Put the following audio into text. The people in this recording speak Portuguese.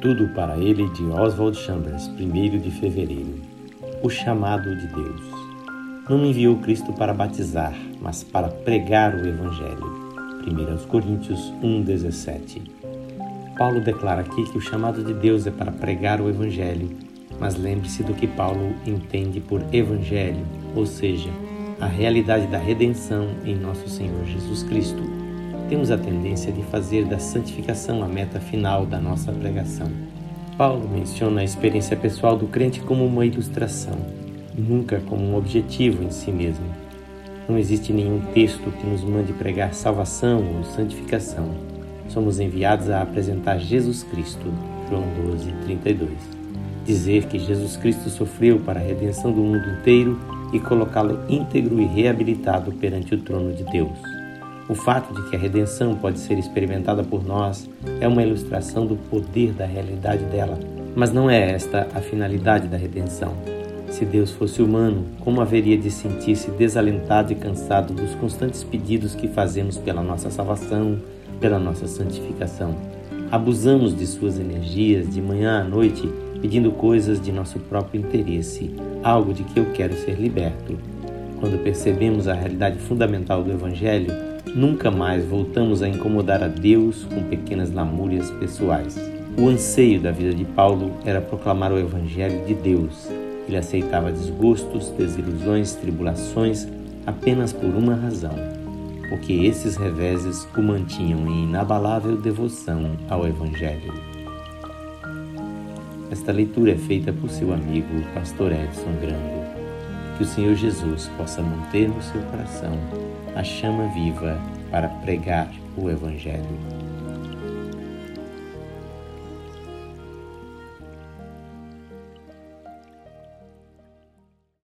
Tudo para ele de Oswald Chambers, 1 de fevereiro. O chamado de Deus. Não me enviou Cristo para batizar, mas para pregar o Evangelho. 1 Coríntios 1,17. Paulo declara aqui que o chamado de Deus é para pregar o Evangelho, mas lembre-se do que Paulo entende por Evangelho, ou seja, a realidade da redenção em nosso Senhor Jesus Cristo. Temos a tendência de fazer da santificação a meta final da nossa pregação. Paulo menciona a experiência pessoal do crente como uma ilustração, nunca como um objetivo em si mesmo. Não existe nenhum texto que nos mande pregar salvação ou santificação. Somos enviados a apresentar Jesus Cristo. João 12, 32. Dizer que Jesus Cristo sofreu para a redenção do mundo inteiro e colocá-lo íntegro e reabilitado perante o trono de Deus. O fato de que a redenção pode ser experimentada por nós é uma ilustração do poder da realidade dela, mas não é esta a finalidade da redenção. Se Deus fosse humano, como haveria de sentir-se desalentado e cansado dos constantes pedidos que fazemos pela nossa salvação, pela nossa santificação? Abusamos de suas energias de manhã à noite pedindo coisas de nosso próprio interesse, algo de que eu quero ser liberto. Quando percebemos a realidade fundamental do Evangelho, nunca mais voltamos a incomodar a Deus com pequenas lamúrias pessoais. O anseio da vida de Paulo era proclamar o Evangelho de Deus. Ele aceitava desgostos, desilusões, tribulações apenas por uma razão, porque esses reveses o mantinham em inabalável devoção ao Evangelho. Esta leitura é feita por seu amigo, pastor Edson Grando. Que o Senhor Jesus possa manter no seu coração a chama viva para pregar o Evangelho.